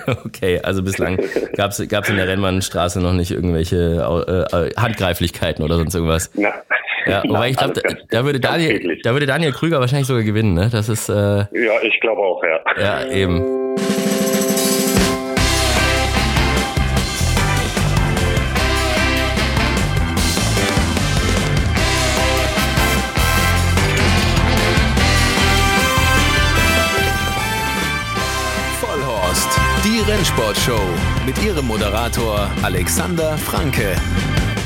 okay, also bislang gab es in der Rennbahnstraße noch nicht irgendwelche äh, Handgreiflichkeiten oder sonst irgendwas. Na, ja, wobei ich glaube, da, da, würde Daniel, da würde Daniel Krüger wahrscheinlich sogar gewinnen, ne? Das ist. Äh, ja, ich glaube auch, ja. Ja, eben. Rennsportshow mit ihrem Moderator Alexander Franke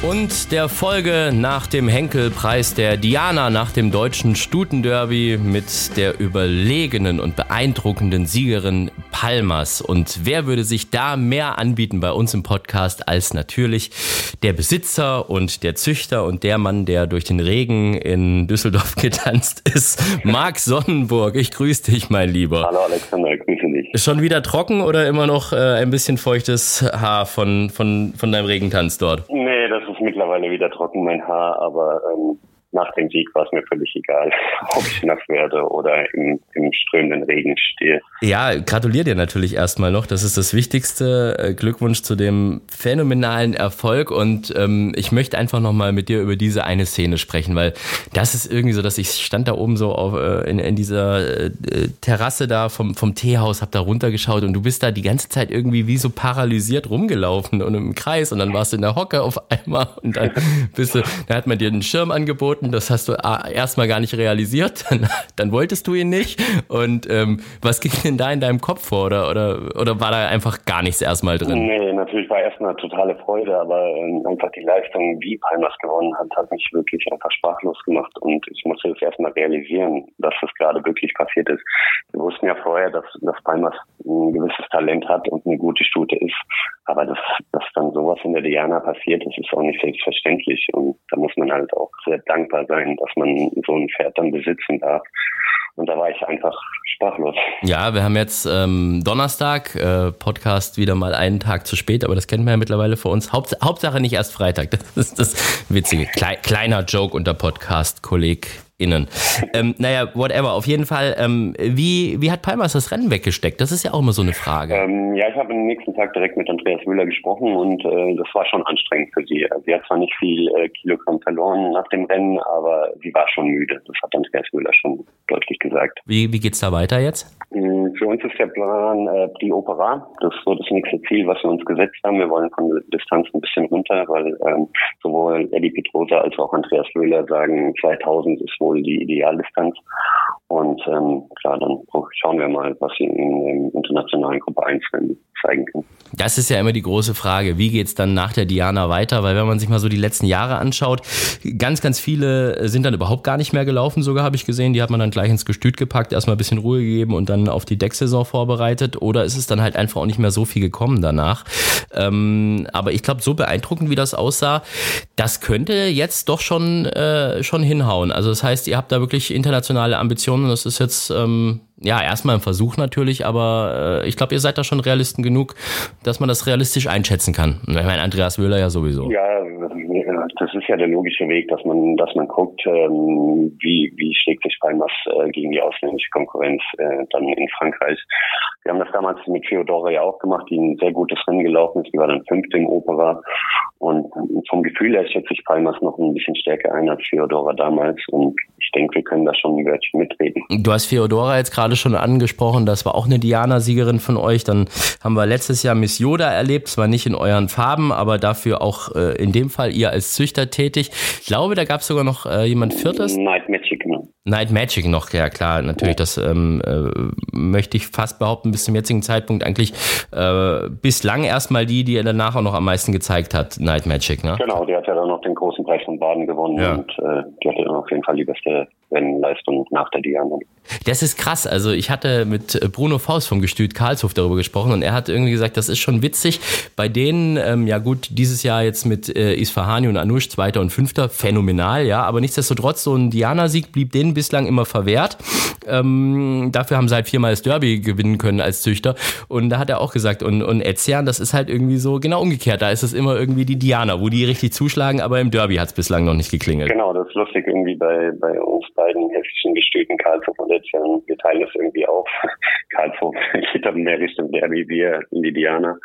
und der Folge nach dem Henkelpreis der Diana nach dem deutschen Stutenderby mit der überlegenen und beeindruckenden Siegerin Palmas. Und wer würde sich da mehr anbieten bei uns im Podcast als natürlich der Besitzer und der Züchter und der Mann, der durch den Regen in Düsseldorf getanzt ist, Marc Sonnenburg. Ich grüße dich, mein Lieber. Hallo Alexander, ich grüße dich. Ist schon wieder trocken oder immer noch äh, ein bisschen feuchtes Haar von, von, von deinem Regentanz dort? Nee, das ist mittlerweile wieder trocken, mein Haar, aber ähm, nach dem Sieg war es mir völlig egal, ob ich nass werde oder im, im strömenden Regen stehe. Ja, gratuliere dir natürlich erstmal noch. Das ist das Wichtigste. Äh, Glückwunsch zu dem phänomenalen Erfolg. Und ähm, ich möchte einfach nochmal mit dir über diese eine Szene sprechen, weil das ist irgendwie so, dass ich stand da oben so auf, äh, in, in dieser äh, Terrasse da vom, vom Teehaus, hab da runtergeschaut und du bist da die ganze Zeit irgendwie wie so paralysiert rumgelaufen und im Kreis und dann warst du in der Hocke auf einmal und dann bist du, da hat man dir einen Schirm angeboten angeboten, das hast du erstmal gar nicht realisiert, dann, dann wolltest du ihn nicht. Und ähm, was ging denn da in deinem Kopf vor? Oder, oder, oder war da einfach gar nichts erstmal drin? Nee, natürlich war erstmal totale Freude, aber ähm, einfach die Leistung, wie Palmas gewonnen hat, hat mich wirklich einfach sprachlos gemacht. Und ich musste das erstmal realisieren, dass das gerade wirklich passiert ist. Wir wussten ja vorher, dass, dass Palmas ein gewisses Talent hat und eine gute Stute ist. Aber dass, dass dann sowas in der Diana passiert, das ist auch nicht selbstverständlich. Und da muss man halt auch sehr dankbar sein, dass man so ein Pferd dann besitzen darf. Und da war ich einfach sprachlos. Ja, wir haben jetzt ähm, Donnerstag, äh, Podcast wieder mal einen Tag zu spät, aber das kennt man ja mittlerweile für uns. Haupt, Hauptsache nicht erst Freitag. Das ist das Witzige. Klei, kleiner Joke unter Podcast-Kolleg innen. Ähm, naja, whatever. Auf jeden Fall, ähm, wie, wie hat Palmas das Rennen weggesteckt? Das ist ja auch immer so eine Frage. Ähm, ja, ich habe am nächsten Tag direkt mit Andreas Müller gesprochen und äh, das war schon anstrengend für sie. Sie hat zwar nicht viel äh, Kilogramm verloren nach dem Rennen, aber sie war schon müde. Das hat Andreas Müller schon deutlich gesagt. Wie, wie geht's da weiter jetzt? Mm, für uns ist der Plan äh, die Opera. Das so das nächste Ziel, was wir uns gesetzt haben. Wir wollen von der Distanz ein bisschen runter, weil ähm, sowohl Eddie Petrosa als auch Andreas Müller sagen, 2000 ist wohl die Idealdistanz. Und ähm, klar, dann schauen wir mal, was sie in, der internationalen Gruppe 1 zeigen können. Das ist ja immer die große Frage. Wie geht's dann nach der Diana weiter? Weil wenn man sich mal so die letzten Jahre anschaut, ganz, ganz viele sind dann überhaupt gar nicht mehr gelaufen, sogar habe ich gesehen. Die hat man dann gleich ins Gestüt gepackt, erstmal ein bisschen Ruhe gegeben und dann auf die Decksaison vorbereitet. Oder ist es dann halt einfach auch nicht mehr so viel gekommen danach? Ähm, aber ich glaube, so beeindruckend, wie das aussah, das könnte jetzt doch schon, äh, schon hinhauen. Also das heißt, ihr habt da wirklich internationale Ambitionen. Das ist jetzt ähm, ja, erstmal ein Versuch natürlich, aber äh, ich glaube, ihr seid da schon Realisten genug, dass man das realistisch einschätzen kann. Ich meine, Andreas Wöhler ja sowieso. Ja, das ist ja der logische Weg, dass man, dass man guckt, ähm, wie, wie schlägt sich Palmas äh, gegen die ausländische Konkurrenz äh, dann in Frankreich. Wir haben das damals mit Theodora ja auch gemacht, die ein sehr gutes Rennen gelaufen ist. Die war dann fünfte im Opera. Und vom Gefühl her schätze ich Palmas noch ein bisschen stärker ein als Theodora damals. Und ich denke, wir können da schon ein Wörtchen mitreden. Du hast Theodora jetzt gerade schon angesprochen, das war auch eine Diana-Siegerin von euch. Dann haben wir letztes Jahr Miss Yoda erlebt, zwar nicht in euren Farben, aber dafür auch äh, in dem Fall ihr als Züchter tätig. Ich glaube, da gab es sogar noch äh, jemand Viertes. Night Magic, ne? Night Magic noch, ja klar, natürlich, das ähm, äh, möchte ich fast behaupten, bis zum jetzigen Zeitpunkt eigentlich äh, bislang erstmal die, die er danach auch noch am meisten gezeigt hat, Night Magic, ne? Genau, die hat ja dann noch Preis von Baden gewonnen ja. und äh, die hatte dann auf jeden Fall die beste Rennleistung nach der Diana. Das ist krass. Also ich hatte mit Bruno Faust vom Gestüt Karlshof darüber gesprochen und er hat irgendwie gesagt, das ist schon witzig. Bei denen, ähm, ja gut, dieses Jahr jetzt mit äh, Isfahani und Anush, Zweiter und Fünfter, phänomenal, ja. Aber nichtsdestotrotz, so ein Diana-Sieg blieb denen bislang immer verwehrt. Ähm, dafür haben sie halt viermal das Derby gewinnen können als Züchter. Und da hat er auch gesagt, und, und Etzian, das ist halt irgendwie so genau umgekehrt. Da ist es immer irgendwie die Diana, wo die richtig zuschlagen, aber im Derby hat es bislang noch nicht geklingelt. Genau, das ist lustig irgendwie bei, bei uns beiden hessischen Gestüten Karlshof und Etzern. Wir teilen das irgendwie auf. Karlshof geht dann mehr Richtung Derby, wir Lidiana.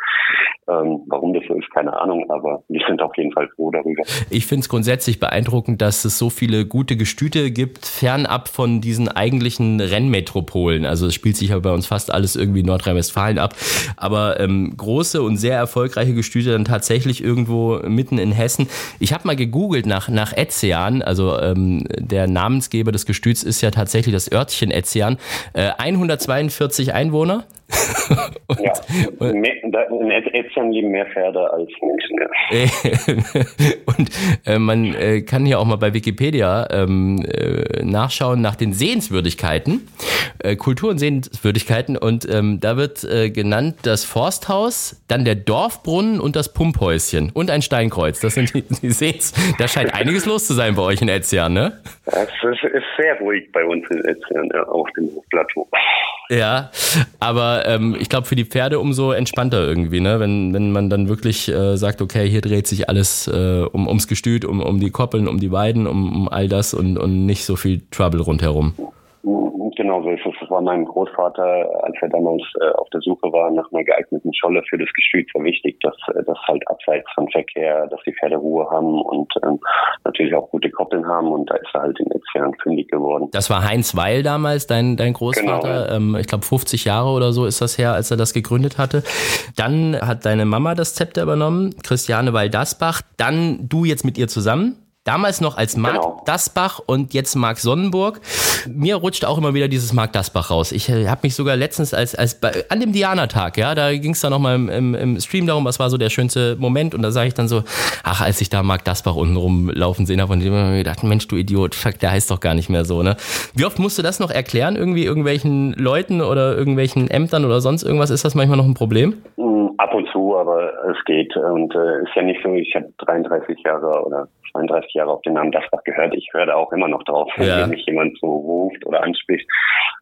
Ähm, warum das so ist, keine Ahnung, aber wir sind auf jeden Fall froh darüber. Ich finde es grundsätzlich beeindruckend, dass es so viele gute Gestüte gibt, fernab von diesen eigentlichen Rennmetropolen. Also es spielt sich ja bei uns fast alles irgendwie in Nordrhein-Westfalen ab. Aber ähm, große und sehr erfolgreiche Gestüte dann tatsächlich irgendwo mitten in Hessen. Ich habe mal gegoogelt nach, nach Etzean, also ähm, der Namensgeber des Gestüts ist ja tatsächlich das Örtchen Etzean. Äh, 142 Einwohner. und, ja, in Äthiopien leben mehr Pferde als Menschen. Ja. und äh, man äh, kann hier auch mal bei Wikipedia ähm, äh, nachschauen nach den Sehenswürdigkeiten, äh, Kultur- und Sehenswürdigkeiten. Und ähm, da wird äh, genannt das Forsthaus, dann der Dorfbrunnen und das Pumphäuschen und ein Steinkreuz. Das sind die, die Sehens. Da scheint einiges los zu sein bei euch in Etzian, ne? Es ist, ist, sehr ruhig bei uns in Etzian, ja, auf dem Plateau. Ja, aber ähm, ich glaube für die Pferde umso entspannter irgendwie, ne? Wenn, wenn man dann wirklich äh, sagt, okay, hier dreht sich alles äh, um, ums Gestüt, um, um die Koppeln, um die Weiden, um, um all das und, und nicht so viel Trouble rundherum. Genau so war meinem Großvater, als er damals äh, auf der Suche war nach einer geeigneten Scholle für das Gestüt, sehr wichtig, dass äh, das halt abseits von Verkehr, dass die Pferde Ruhe haben und ähm, natürlich auch gute Koppeln haben und da ist er halt in Etzfern fündig geworden. Das war Heinz Weil damals, dein, dein Großvater. Genau. Ähm, ich glaube 50 Jahre oder so ist das her, als er das gegründet hatte. Dann hat deine Mama das Zepter übernommen, Christiane Weil-Dasbach. Dann du jetzt mit ihr zusammen. Damals noch als Marc genau. Dasbach und jetzt Marc Sonnenburg. Mir rutscht auch immer wieder dieses Marc Dasbach raus. Ich äh, habe mich sogar letztens als, als bei, an dem Diana-Tag, ja, da ging es dann nochmal im, im, im Stream darum, was war so der schönste Moment. Und da sage ich dann so, ach, als ich da Marc Dasbach unten rumlaufen sehen habe, und ich mir gedacht, Mensch, du Idiot, fuck, der heißt doch gar nicht mehr so, ne? Wie oft musst du das noch erklären, irgendwie irgendwelchen Leuten oder irgendwelchen Ämtern oder sonst irgendwas? Ist das manchmal noch ein Problem? Ab und zu, aber es geht. Und äh, ist ja nicht so, ich habe 33 Jahre oder 32 Jahre auf den Namen Dasbach gehört. Ich höre da auch immer noch drauf, ja. wenn mich jemand so ruft oder anspricht.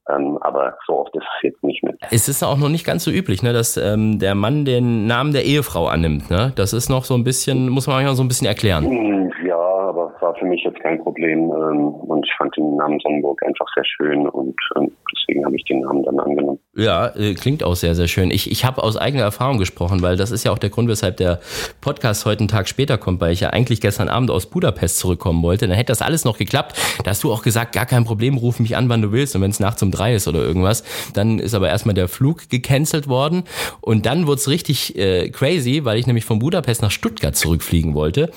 Ähm, aber so oft ist es jetzt nicht mehr. Es ist auch noch nicht ganz so üblich, ne, dass ähm, der Mann den Namen der Ehefrau annimmt. Ne? Das ist noch so ein bisschen, muss man manchmal so ein bisschen erklären. Hm, ja, aber war für mich jetzt kein Problem. Ähm, und ich fand den Namen Sonnenburg einfach sehr schön und ähm, deswegen habe ich den Namen dann angenommen. Ja, äh, klingt auch sehr, sehr schön. Ich, ich habe aus eigener Erfahrung gesprochen, weil das ist ja auch der Grund, weshalb der Podcast heute einen Tag später kommt, weil ich ja eigentlich gestern Abend aus Budapest zurückkommen wollte. Dann hätte das alles noch geklappt. Da hast du auch gesagt, gar kein Problem, ruf mich an, wann du willst. Und wenn es nachts um drei ist oder irgendwas, dann ist aber erstmal der Flug gecancelt worden. Und dann wurde es richtig äh, crazy, weil ich nämlich von Budapest nach Stuttgart zurückfliegen wollte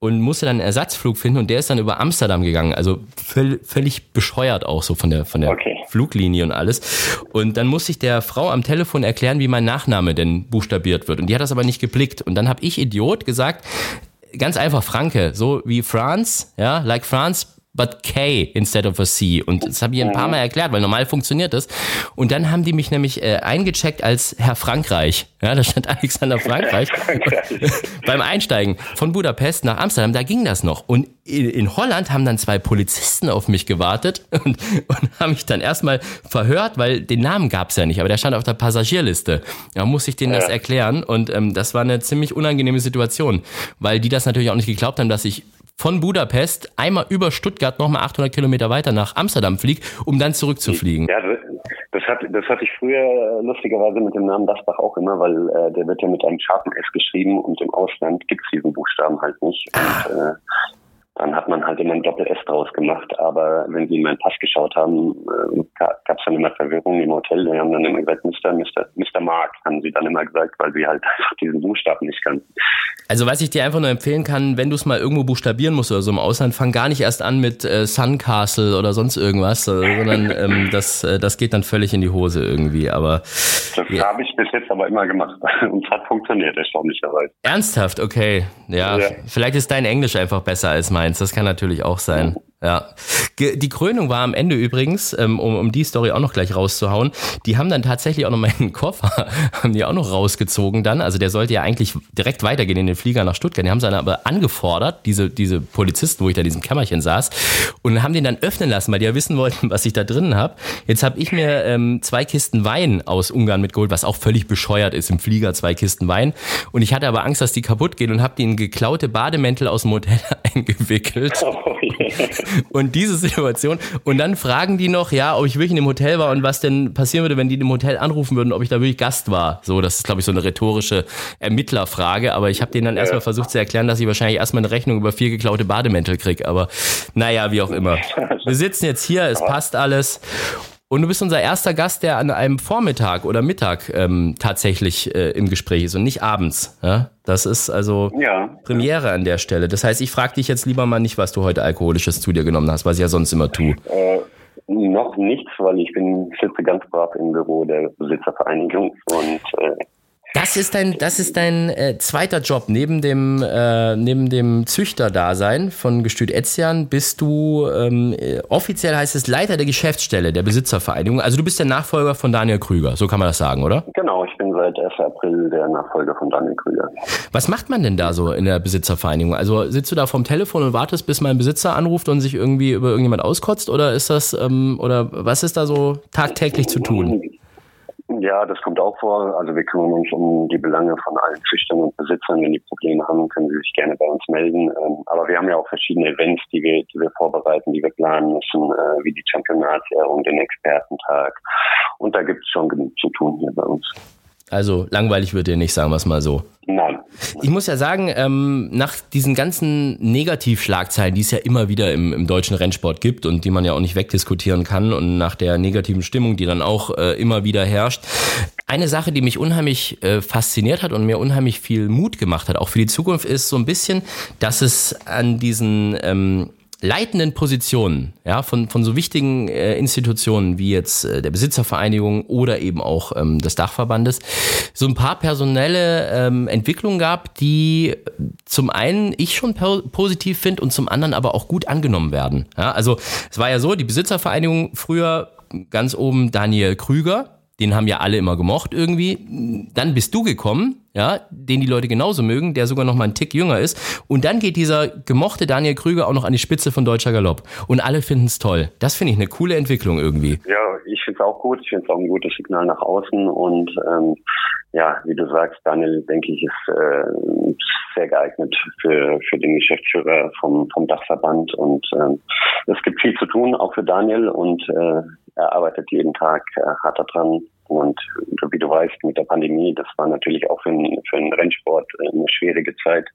und musste dann einen Ersatzflug finden und der ist dann über Amsterdam gegangen. Also völlig bescheuert auch so von der, von der okay. Fluglinie und alles. Und dann musste ich der Frau am Telefon erklären, wie mein Nachname denn buchstabiert wird. Und die hat das aber nicht geblickt. Und dann habe ich Idiot gesagt, ganz einfach Franke, so wie France, ja, like France, but K instead of a C. Und das habe ich ein paar Mal erklärt, weil normal funktioniert das. Und dann haben die mich nämlich äh, eingecheckt als Herr Frankreich. Ja, da stand Alexander Frankreich. Beim Einsteigen von Budapest nach Amsterdam, da ging das noch. Und in, in Holland haben dann zwei Polizisten auf mich gewartet und, und haben mich dann erstmal verhört, weil den Namen gab es ja nicht, aber der stand auf der Passagierliste. Da musste ich denen ja. das erklären und ähm, das war eine ziemlich unangenehme Situation, weil die das natürlich auch nicht geglaubt haben, dass ich von Budapest einmal über Stuttgart nochmal 800 Kilometer weiter nach Amsterdam fliege, um dann zurückzufliegen. Ja, das, hat, das hatte ich früher lustigerweise mit dem Namen Dasbach auch immer, weil äh, der wird ja mit einem scharfen S geschrieben und im Ausland gibt es diesen Buchstaben halt nicht. Und, äh, dann hat man halt immer ein Doppel-S draus gemacht. Aber wenn sie in meinen Pass geschaut haben, äh, gab es dann immer Verwirrung im Hotel. Die haben dann immer gesagt, Mr. Mr. Mr. Mark, haben sie dann immer gesagt, weil sie halt einfach diesen Buchstaben nicht kannten. Also was ich dir einfach nur empfehlen kann, wenn du es mal irgendwo buchstabieren musst oder so im Ausland, fang gar nicht erst an mit äh, Suncastle oder sonst irgendwas, sondern ähm, das, äh, das geht dann völlig in die Hose irgendwie. Aber das ja. habe ich bis jetzt aber immer gemacht und es hat funktioniert, erstaunlicherweise. Ernsthaft, okay. Ja, ja, vielleicht ist dein Englisch einfach besser als mein eins, das kann natürlich auch sein. Ja. Die Krönung war am Ende übrigens, ähm, um, um die Story auch noch gleich rauszuhauen, die haben dann tatsächlich auch noch meinen Koffer, haben die auch noch rausgezogen dann. Also der sollte ja eigentlich direkt weitergehen in den Flieger nach Stuttgart. Die haben sie dann aber angefordert, diese, diese Polizisten, wo ich da in diesem Kämmerchen saß, und haben den dann öffnen lassen, weil die ja wissen wollten, was ich da drinnen habe. Jetzt habe ich mir ähm, zwei Kisten Wein aus Ungarn mitgeholt, was auch völlig bescheuert ist im Flieger, zwei Kisten Wein. Und ich hatte aber Angst, dass die kaputt gehen und habe die in geklaute Bademäntel aus dem Hotel eingewickelt. Oh, yeah Und diese Situation. Und dann fragen die noch, ja, ob ich wirklich in dem Hotel war und was denn passieren würde, wenn die im Hotel anrufen würden, ob ich da wirklich Gast war. So, das ist, glaube ich, so eine rhetorische Ermittlerfrage. Aber ich habe denen dann erstmal versucht zu erklären, dass ich wahrscheinlich erstmal eine Rechnung über vier geklaute Bademäntel krieg. Aber naja, wie auch immer. Wir sitzen jetzt hier, es passt alles. Und du bist unser erster Gast, der an einem Vormittag oder Mittag ähm, tatsächlich äh, im Gespräch ist und nicht abends. Ja? Das ist also ja. Premiere an der Stelle. Das heißt, ich frage dich jetzt lieber mal nicht, was du heute Alkoholisches zu dir genommen hast, was ich ja sonst immer tue. Äh, noch nichts, weil ich bin sitze ganz brav im Büro der Besitzervereinigung und äh, das ist dein, das ist dein äh, zweiter Job. Neben dem, äh, neben dem Züchterdasein von Gestüt Etzian bist du, ähm, äh, offiziell heißt es Leiter der Geschäftsstelle der Besitzervereinigung. Also du bist der Nachfolger von Daniel Krüger, so kann man das sagen, oder? Genau, ich bin seit 1. April der Nachfolger von Daniel Krüger. Was macht man denn da so in der Besitzervereinigung? Also sitzt du da vom Telefon und wartest, bis mein Besitzer anruft und sich irgendwie über irgendjemand auskotzt? Oder ist das, ähm, oder was ist da so tagtäglich zu tun? Ja, das kommt auch vor. Also wir kümmern uns um die Belange von allen Züchtern und Besitzern. Wenn die Probleme haben, können sie sich gerne bei uns melden. Ähm, aber wir haben ja auch verschiedene Events, die wir, die wir vorbereiten, die wir planen müssen, äh, wie die Championatsehrung, den Expertentag. Und da gibt es schon genug zu tun hier bei uns. Also langweilig wird dir nicht, sagen wir es mal so. Nein. Ich muss ja sagen, ähm, nach diesen ganzen Negativschlagzeilen, die es ja immer wieder im, im, deutschen Rennsport gibt und die man ja auch nicht wegdiskutieren kann und nach der negativen Stimmung, die dann auch äh, immer wieder herrscht, eine Sache, die mich unheimlich äh, fasziniert hat und mir unheimlich viel Mut gemacht hat, auch für die Zukunft, ist so ein bisschen, dass es an diesen ähm, leitenden Positionen, ja, von, von so wichtigen äh, Institutionen wie jetzt äh, der Besitzervereinigung oder eben auch ähm, des Dachverbandes, so ein paar personelle ähm, Entwicklungen gab, die zum einen ich schon positiv finde und zum anderen aber auch gut angenommen werden. Ja, also es war ja so, die Besitzervereinigung früher ganz oben Daniel Krüger, den haben ja alle immer gemocht irgendwie. Dann bist du gekommen, ja, den die Leute genauso mögen, der sogar noch mal einen Tick jünger ist. Und dann geht dieser gemochte Daniel Krüger auch noch an die Spitze von Deutscher Galopp. Und alle finden es toll. Das finde ich eine coole Entwicklung irgendwie. Ja, ich finde es auch gut. Ich finde es auch ein gutes Signal nach außen. Und ähm, ja, wie du sagst, Daniel, denke ich, ist äh, sehr geeignet für, für den Geschäftsführer vom, vom Dachverband. Und ähm, es gibt viel zu tun, auch für Daniel. Und äh, er arbeitet jeden Tag äh, hart daran, und wie du weißt, mit der Pandemie, das war natürlich auch für den, für den Rennsport äh, eine schwierige Zeit.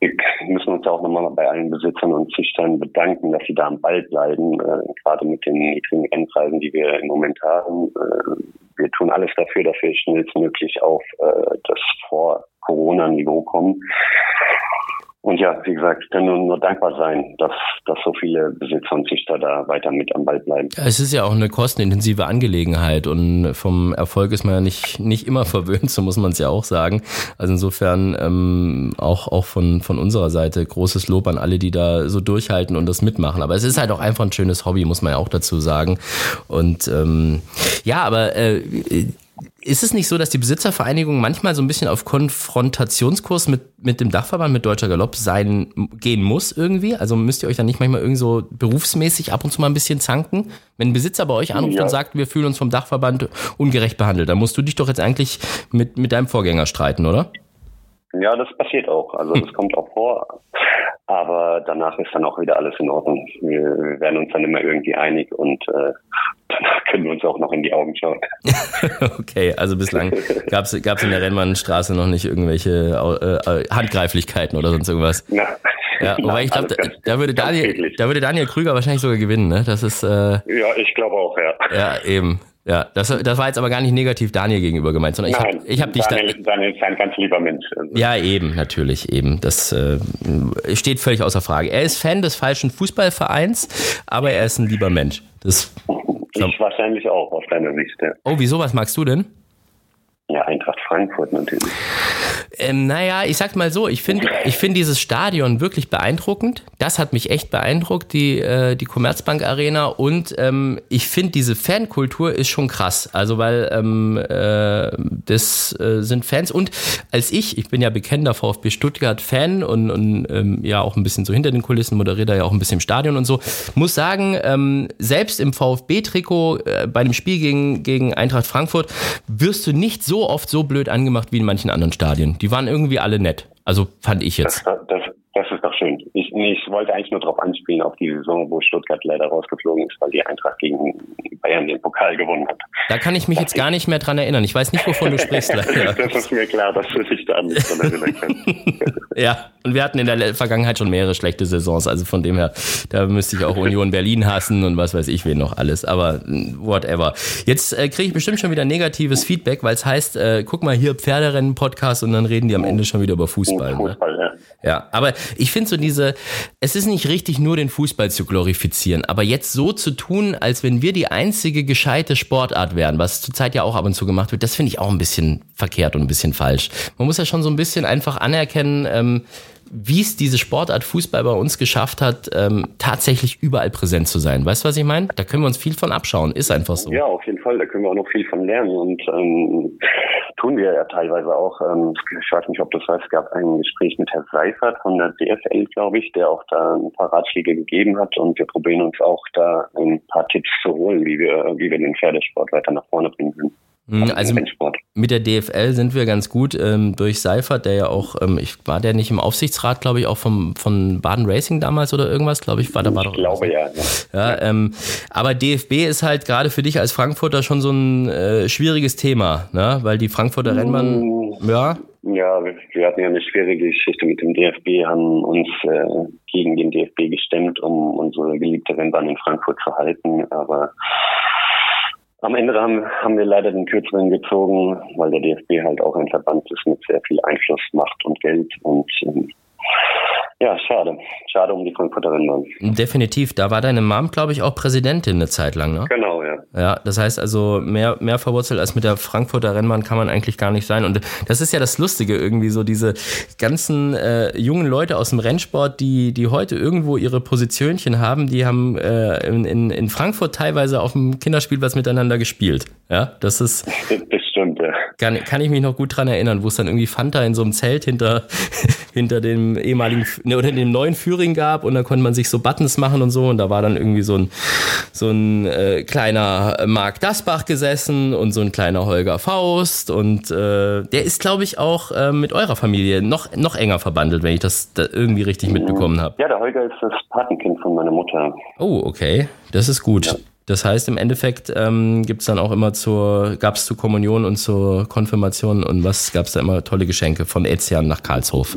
Wir müssen uns auch nochmal bei allen Besitzern und Züchtern bedanken, dass sie da am Ball bleiben, äh, gerade mit den niedrigen Rennpreisen, die wir im Moment haben. Äh, wir tun alles dafür, dass wir schnellstmöglich auf äh, das Vor-Corona-Niveau kommen. Und ja, wie gesagt, kann nur, nur dankbar sein, dass, dass so viele Besitzer und Züchter da weiter mit am Ball bleiben. Es ist ja auch eine kostenintensive Angelegenheit und vom Erfolg ist man ja nicht, nicht immer verwöhnt, so muss man es ja auch sagen. Also insofern ähm, auch, auch von, von unserer Seite großes Lob an alle, die da so durchhalten und das mitmachen. Aber es ist halt auch einfach ein schönes Hobby, muss man ja auch dazu sagen. Und ähm, ja, aber äh, ist es nicht so, dass die Besitzervereinigung manchmal so ein bisschen auf Konfrontationskurs mit, mit dem Dachverband, mit Deutscher Galopp sein, gehen muss irgendwie? Also müsst ihr euch dann nicht manchmal irgendwie so berufsmäßig ab und zu mal ein bisschen zanken? Wenn ein Besitzer bei euch anruft ja. und sagt, wir fühlen uns vom Dachverband ungerecht behandelt, dann musst du dich doch jetzt eigentlich mit, mit deinem Vorgänger streiten, oder? Ja, das passiert auch. Also das kommt auch vor. Aber danach ist dann auch wieder alles in Ordnung. Wir, wir werden uns dann immer irgendwie einig und äh, danach können wir uns auch noch in die Augen schauen. okay, also bislang gab es in der Rennmannstraße noch nicht irgendwelche äh, Handgreiflichkeiten oder sonst irgendwas. Na. Ja, wobei ich glaube, da, da, würde Daniel, da würde Daniel Krüger wahrscheinlich sogar gewinnen, ne? Das ist. Äh, ja, ich glaube auch, ja. Ja, eben. Ja, das, das war jetzt aber gar nicht negativ Daniel gegenüber gemeint, sondern Nein, ich habe ich hab dich Daniel, da. Daniel ist ein ganz lieber Mensch. Also. Ja, eben, natürlich, eben. Das äh, steht völlig außer Frage. Er ist Fan des falschen Fußballvereins, aber er ist ein lieber Mensch. Das, ich wahrscheinlich auch, aus deiner Sicht. Ja. Oh, wieso? Was magst du denn? Ja, Eintracht Frankfurt natürlich. Ähm, naja, ich sag mal so, ich finde ich find dieses Stadion wirklich beeindruckend. Das hat mich echt beeindruckt, die, äh, die Commerzbank Arena. Und ähm, ich finde, diese Fankultur ist schon krass. Also, weil ähm, äh, das äh, sind Fans. Und als ich, ich bin ja bekennender VfB Stuttgart-Fan und, und ähm, ja auch ein bisschen so hinter den Kulissen, moderiere da ja auch ein bisschen im Stadion und so, muss sagen, ähm, selbst im VfB-Trikot äh, bei dem Spiel gegen, gegen Eintracht Frankfurt wirst du nicht so oft so blöd angemacht wie in manchen anderen Stadien. Die waren irgendwie alle nett. Also fand ich jetzt. Das, das, das ist doch schön. Ich, ich wollte eigentlich nur darauf anspielen, auf die Saison, wo Stuttgart leider rausgeflogen ist, weil die Eintracht gegen Bayern den Pokal gewonnen hat. Da kann ich mich jetzt gar nicht mehr dran erinnern. Ich weiß nicht, wovon du sprichst. Leider. das ist mir klar, dass du dich da nicht dran erinnern kannst. ja, und wir hatten in der Vergangenheit schon mehrere schlechte Saisons. Also von dem her, da müsste ich auch Union Berlin hassen und was weiß ich wen noch alles. Aber whatever. Jetzt äh, kriege ich bestimmt schon wieder negatives Feedback, weil es heißt, äh, guck mal hier Pferderennen-Podcast und dann reden die am Ende schon wieder über Fußball. Fußball, ne? ja. Ja, aber ich finde so diese, es ist nicht richtig, nur den Fußball zu glorifizieren, aber jetzt so zu tun, als wenn wir die einzige gescheite Sportart wären, was zurzeit ja auch ab und zu gemacht wird, das finde ich auch ein bisschen verkehrt und ein bisschen falsch. Man muss ja schon so ein bisschen einfach anerkennen, ähm, wie es diese Sportart Fußball bei uns geschafft hat, ähm, tatsächlich überall präsent zu sein. Weißt du, was ich meine? Da können wir uns viel von abschauen. Ist einfach so. Ja, auf jeden Fall. Da können wir auch noch viel von lernen. Und ähm, tun wir ja teilweise auch. Ähm, ich weiß nicht, ob das weißt, es gab ein Gespräch mit Herrn Seifert von der DFL, glaube ich, der auch da ein paar Ratschläge gegeben hat. Und wir probieren uns auch da ein paar Tipps zu holen, wie wir, wie wir den Pferdesport weiter nach vorne bringen können. Mhm, also mit der DFL sind wir ganz gut ähm, durch Seifert, der ja auch, ähm, ich war der nicht im Aufsichtsrat, glaube ich, auch vom von Baden Racing damals oder irgendwas, glaube ich, war da war Ich glaube ja. Ja, ähm, aber DFB ist halt gerade für dich als Frankfurter schon so ein äh, schwieriges Thema, ne? Weil die Frankfurter Rennbahn, mm, ja. Ja, wir, wir, hatten ja eine schwierige Geschichte mit dem DFB, haben uns äh, gegen den DFB gestemmt, um unsere geliebte Rennbahn in Frankfurt zu halten, aber am Ende haben, haben wir leider den Kürzeren gezogen, weil der DFB halt auch ein Verband ist mit sehr viel Einfluss, Macht und Geld und ähm, ja, schade. Schade um die Frankfurter Rennbahn. Definitiv. Da war deine Mom, glaube ich, auch Präsidentin eine Zeit lang, ne? Genau, ja. Ja, das heißt also, mehr, mehr verwurzelt als mit der Frankfurter Rennbahn kann man eigentlich gar nicht sein. Und das ist ja das Lustige irgendwie, so diese ganzen äh, jungen Leute aus dem Rennsport, die, die heute irgendwo ihre Positionchen haben, die haben äh, in, in Frankfurt teilweise auf dem Kinderspielplatz miteinander gespielt. Ja, das ist. Das ja. Kann, kann ich mich noch gut dran erinnern, wo es dann irgendwie Fanta in so einem Zelt hinter, hinter dem ehemaligen ne, oder dem neuen Führing gab und da konnte man sich so Buttons machen und so und da war dann irgendwie so ein so ein äh, kleiner Marc Dasbach gesessen und so ein kleiner Holger Faust und äh, der ist glaube ich auch äh, mit eurer Familie noch noch enger verbandelt, wenn ich das da irgendwie richtig mitbekommen habe. Ja, der Holger ist das Patenkind von meiner Mutter. Oh, okay, das ist gut. Ja. Das heißt, im Endeffekt ähm, gibt es dann auch immer zur, gab es zur Kommunion und zur Konfirmation und was gab es da immer tolle Geschenke von Ezian nach Karlshof?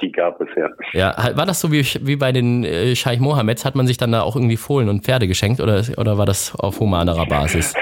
Die gab es, ja. Ja, war das so wie, wie bei den äh, Scheich Mohammeds? Hat man sich dann da auch irgendwie Fohlen und Pferde geschenkt oder, oder war das auf humanerer Basis?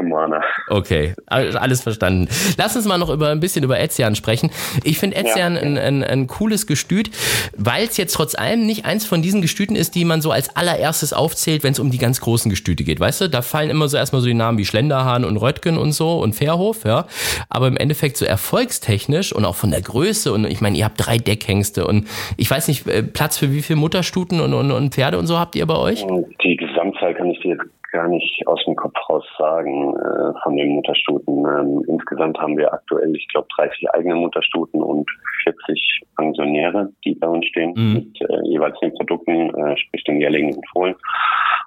Humaner. Okay, alles verstanden. Lass uns mal noch über ein bisschen über Etzian sprechen. Ich finde Etzian ja. ein, ein, ein, cooles Gestüt, weil es jetzt trotz allem nicht eins von diesen Gestüten ist, die man so als allererstes aufzählt, wenn es um die ganz großen Gestüte geht. Weißt du, da fallen immer so erstmal so die Namen wie Schlenderhahn und Röttgen und so und Fairhof, ja. Aber im Endeffekt so erfolgstechnisch und auch von der Größe und ich meine, ihr habt drei Deckhengste und ich weiß nicht, äh, Platz für wie viele Mutterstuten und, und, und Pferde und so habt ihr bei euch? Die Gesamtzahl kann ich dir gar nicht aus dem Kopf raus sagen äh, von den Mutterstuten. Ähm, insgesamt haben wir aktuell, ich glaube, 30 eigene Mutterstuten und 40 Pensionäre, die bei uns stehen, mhm. mit äh, jeweils den Produkten, äh, sprich den jährlichen und Fohlen.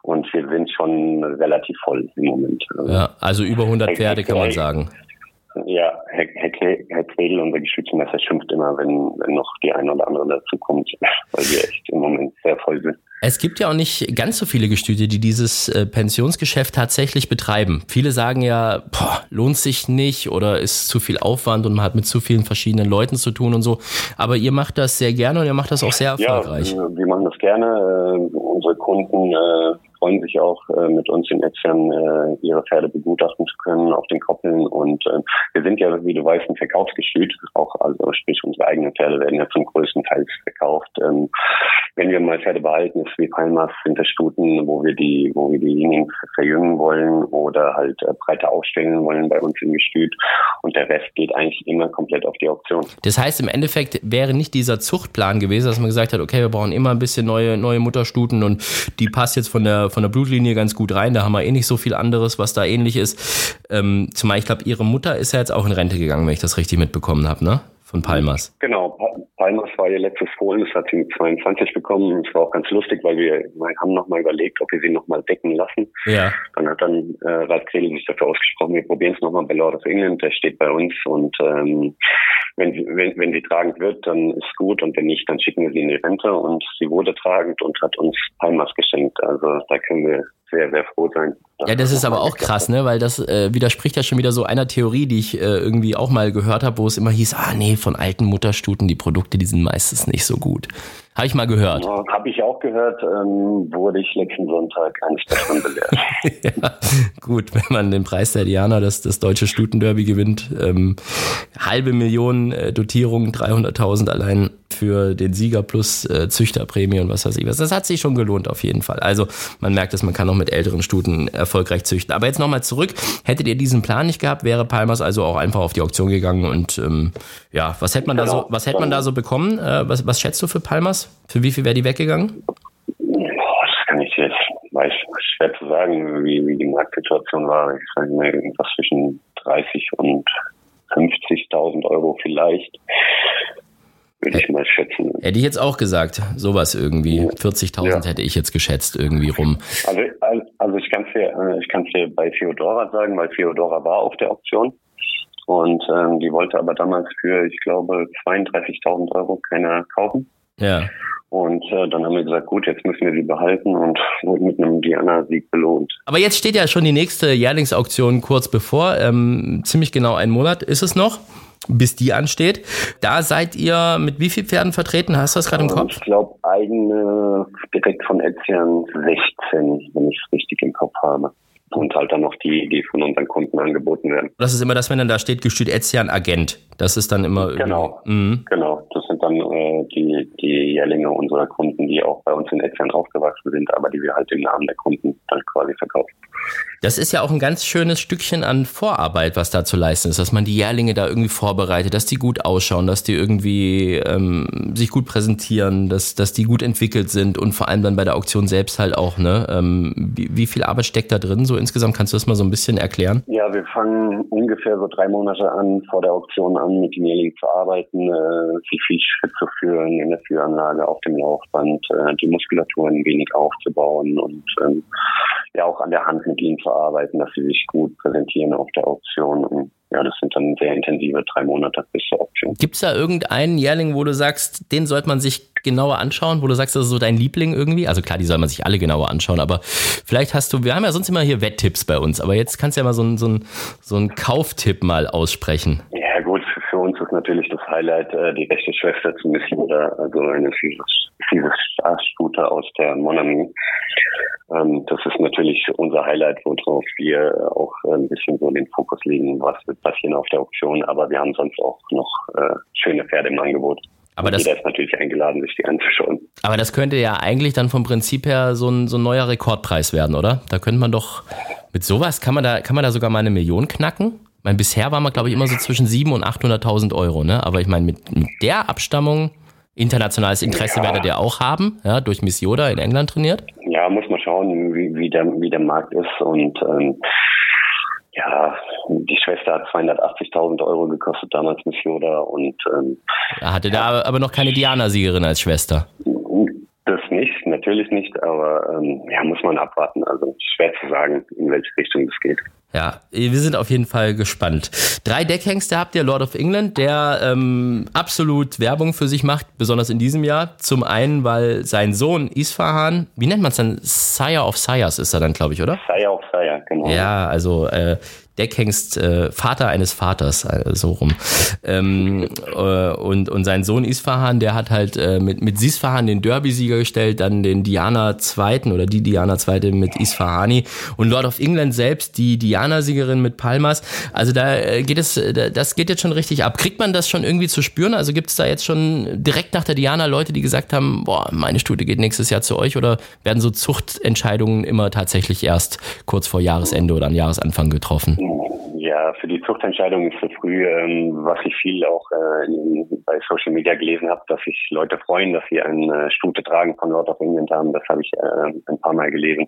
Und wir sind schon relativ voll im Moment. Ja, also über 100 Pferde kann man sagen. Ja, Herr, Herr, Herr Quedel, unser Geschützmesser, schimpft immer, wenn, wenn noch die eine oder andere dazu kommt, weil wir echt im Moment sehr voll sind. Es gibt ja auch nicht ganz so viele Gestüte, die dieses äh, Pensionsgeschäft tatsächlich betreiben. Viele sagen ja, boah, lohnt sich nicht oder ist zu viel Aufwand und man hat mit zu vielen verschiedenen Leuten zu tun und so. Aber ihr macht das sehr gerne und ihr macht das auch sehr erfolgreich. Ja, wir machen das gerne. Äh, unsere Kunden äh, freuen sich auch, äh, mit uns in extern äh, ihre Pferde begutachten zu können auf den Koppeln. Und äh, wir sind ja, wie du weißt, ein Verkaufsgestüt. Auch also sprich unsere eigenen Pferde werden ja zum größten Teil verkauft. Ähm, wenn wir mal Pferde behalten, ist wie Palmas sind das Stuten, wo wir die, wo wir diejenigen verjüngen wollen oder halt äh, breiter aufstellen wollen bei uns im Gestüt. Und der Rest geht eigentlich immer komplett auf die Auktion. Das heißt, im Endeffekt wäre nicht dieser Zuchtplan gewesen, dass man gesagt hat, okay, wir brauchen immer ein bisschen neue, neue Mutterstuten und die passt jetzt von der von der Blutlinie ganz gut rein. Da haben wir eh nicht so viel anderes, was da ähnlich ist. Ähm, zumal ich glaube, ihre Mutter ist ja jetzt auch in Rente gegangen, wenn ich das richtig mitbekommen habe, ne? Von Palmas. Genau, Palmas war ihr letztes Fohlen, das hat sie mit 22 bekommen. Es war auch ganz lustig, weil wir haben nochmal überlegt, ob wir sie nochmal decken lassen. Ja. Dann hat dann äh, Ralf Kredel sich dafür ausgesprochen, wir probieren es nochmal bei Lord of England, der steht bei uns und ähm, wenn, sie, wenn, wenn sie tragend wird, dann ist gut und wenn nicht, dann schicken wir sie in die Rente und sie wurde tragend und hat uns Palmas geschenkt. Also da können wir sehr, sehr froh sein. Ja, das ist aber auch krass, ne? Weil das äh, widerspricht ja schon wieder so einer Theorie, die ich äh, irgendwie auch mal gehört habe, wo es immer hieß, ah nee, von alten Mutterstuten, die Produkte, die sind meistens nicht so gut. Habe ich mal gehört. Ja, Habe ich auch gehört, ähm, wurde ich letzten Sonntag eines davon belehrt. ja, gut, wenn man den Preis der Diana, das, das deutsche Stutenderby gewinnt, ähm, halbe Million äh, Dotierung, 300.000 allein für den Sieger plus äh, Züchterprämie und was weiß ich was. Das hat sich schon gelohnt auf jeden Fall. Also man merkt, dass man kann auch mit älteren Stuten erfolgreich züchten. Aber jetzt nochmal zurück. Hättet ihr diesen Plan nicht gehabt, wäre Palmas also auch einfach auf die Auktion gegangen und ähm, ja, was hätte man genau. da so, was hätte man da so bekommen? Äh, was, was schätzt du für Für wie viel wäre die weggegangen? Das kann ich jetzt, weiß, schwer zu sagen, wie, wie die Marktsituation war. Ich sage mal irgendwas zwischen 30 und 50.000 Euro vielleicht. Würde ich mal schätzen. Hätte ich jetzt auch gesagt, sowas irgendwie. 40.000 ja. hätte ich jetzt geschätzt, irgendwie rum. Also, also ich kann es dir, äh, ich dir bei Theodora sagen, weil Theodora war auf der Option. Und ähm, die wollte aber damals für, ich glaube, 32.000 Euro keiner kaufen. Ja. Und äh, dann haben wir gesagt, gut, jetzt müssen wir sie behalten und wurden mit einem Diana-Sieg belohnt. Aber jetzt steht ja schon die nächste Jährlingsauktion kurz bevor. Ähm, ziemlich genau einen Monat ist es noch, bis die ansteht. Da seid ihr mit wie vielen Pferden vertreten? Hast du das gerade im Kopf? Ich glaube, eigene direkt von Etzian 16, wenn ich es richtig im Kopf habe und halt dann noch die, die von unseren Kunden angeboten werden. Das ist immer das, wenn dann da steht, gestüt Etzian Agent. Das ist dann immer. Genau. Mhm. Genau. Das sind dann äh, die, die Jährlinge unserer Kunden, die auch bei uns in Etzian aufgewachsen sind, aber die wir halt im Namen der Kunden dann quasi verkaufen. Das ist ja auch ein ganz schönes Stückchen an Vorarbeit, was da zu leisten ist, dass man die Jährlinge da irgendwie vorbereitet, dass die gut ausschauen, dass die irgendwie ähm, sich gut präsentieren, dass, dass die gut entwickelt sind und vor allem dann bei der Auktion selbst halt auch, ne? Ähm, wie, wie viel Arbeit steckt da drin so insgesamt? Kannst du das mal so ein bisschen erklären? Ja, wir fangen ungefähr so drei Monate an, vor der Auktion an, mit den zu arbeiten, äh, sie viel Schritt zu führen in der Führanlage, auf dem Laufband, äh, die Muskulatur ein wenig aufzubauen und ähm, ja auch an der Hand mit ihnen zu arbeiten, dass sie sich gut präsentieren auf der Auktion. Und ja, das sind dann sehr intensive drei Monate bis zur Auktion. Gibt es da irgendeinen Jährling, wo du sagst, den sollte man sich genauer anschauen, wo du sagst, das ist so dein Liebling irgendwie? Also klar, die soll man sich alle genauer anschauen, aber vielleicht hast du, wir haben ja sonst immer hier Wetttipps bei uns, aber jetzt kannst du ja mal so einen so so ein Kauftipp mal aussprechen. Ja gut, uns ist natürlich das Highlight äh, die rechte Schwester zu Miss Yoda, also eine fiese Stute aus der Monami. Ähm, das ist natürlich unser Highlight, worauf wir auch ein bisschen so den Fokus legen, was wird passieren auf der Auktion. Aber wir haben sonst auch noch äh, schöne Pferde im Angebot. Aber das, jeder ist natürlich eingeladen, sich die anzuschauen. Aber das könnte ja eigentlich dann vom Prinzip her so ein, so ein neuer Rekordpreis werden, oder? Da könnte man doch mit sowas kann man da kann man da sogar mal eine Million knacken. Ich meine, bisher war man glaube ich immer so zwischen 7 und 800.000 Euro, ne? Aber ich meine mit, mit der Abstammung internationales Interesse ja. werdet ihr auch haben, ja, durch Miss Yoda in England trainiert. Ja, muss man schauen, wie, wie, der, wie der Markt ist. Und ähm, ja, die Schwester hat 280.000 Euro gekostet damals Miss Yoda. Und ähm, hatte da aber noch keine Diana-Siegerin als Schwester. Das nicht, natürlich nicht, aber ähm, ja, muss man abwarten. Also schwer zu sagen, in welche Richtung das geht. Ja, wir sind auf jeden Fall gespannt. Drei Deckhengste habt ihr, Lord of England, der ähm, absolut Werbung für sich macht, besonders in diesem Jahr. Zum einen, weil sein Sohn Isfahan, wie nennt man es dann? Sire of Sires ist er dann, glaube ich, oder? Sire of Sire, genau. Ja, also äh, Deckhengst, äh, Vater eines Vaters, äh, so rum. Ähm, äh, und, und sein Sohn Isfahan, der hat halt äh, mit, mit Sisfahan den Derby-Sieger gestellt, dann den Diana Zweiten oder die Diana Zweite mit Isfahani und Lord of England selbst, die Diana-Siegerin mit Palmas. Also da äh, geht es, das geht jetzt schon richtig ab. Kriegt man das schon irgendwie zu spüren? Also gibt es da jetzt schon direkt nach der Diana Leute, die gesagt haben, boah, meine Studie geht nächstes Jahr zu euch oder werden so Zuchtentscheidungen immer tatsächlich erst kurz vor Jahresende oder an Jahresanfang getroffen? Ja, für die Zuchtentscheidung ist zu früh, ähm, was ich viel auch äh, bei Social Media gelesen habe, dass sich Leute freuen, dass sie eine Stute tragen von Lord of England haben. Das habe ich äh, ein paar Mal gelesen.